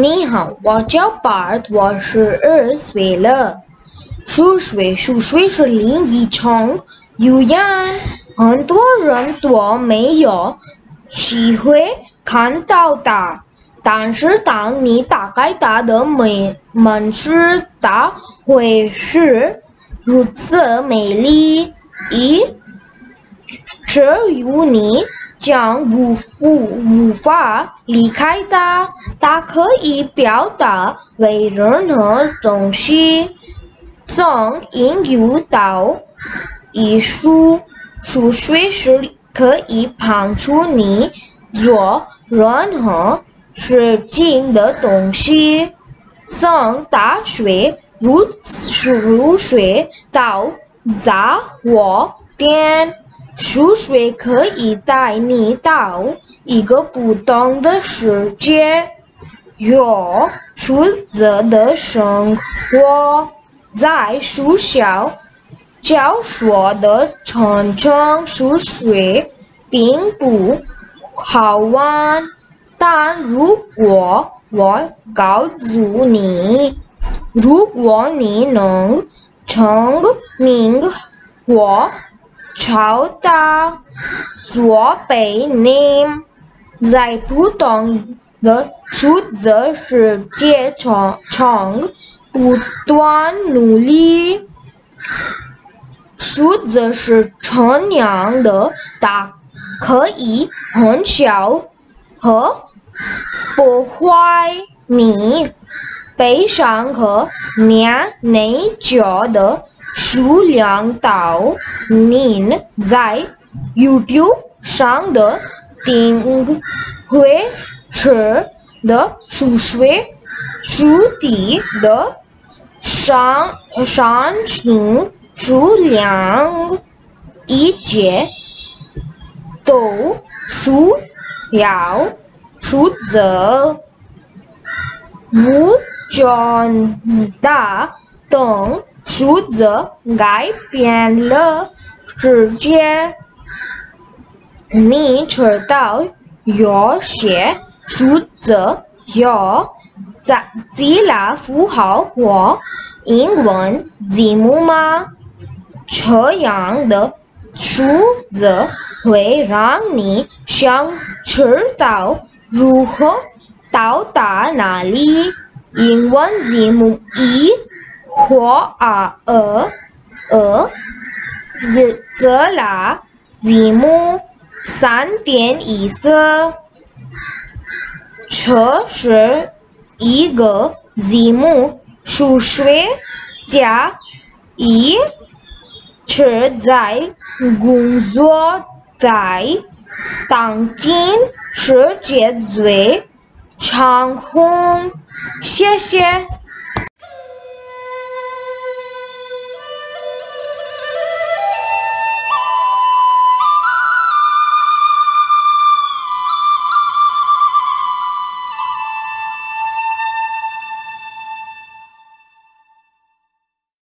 你好，我叫 Bart，我十二岁了。数学，数学是另一种语言，很多人都没有机会看到它。但是当你打开它的门门时，它会是如此美丽。一，只有你将无无法离开它。它可以表达为任何东西，从音乐到艺术，数学是可以帮助你做任何事情的东西。从大学入入学到杂货店，数学可以带你到一个不同的世界。有数字的生活，在学校教学的纯纯数学并不好玩，但如果我告诉你，如果你能证明我超大作弊你，在不同的数字世界中中不断努力。数字是这样的，它可以很小和破坏你悲伤和念内疚的数量到您在 YouTube 上的订阅时的数学书籍的上上新数量以及都需要数字。五转大等数字改变了世界。你知道有些数字有在希腊符号或英文字母吗？这样的数字会让你想知道如何到达那里。英文字母 E 或 R、而希腊字母三点意思。这是一个字母数学家一直在工作在当今世界最长红，谢谢。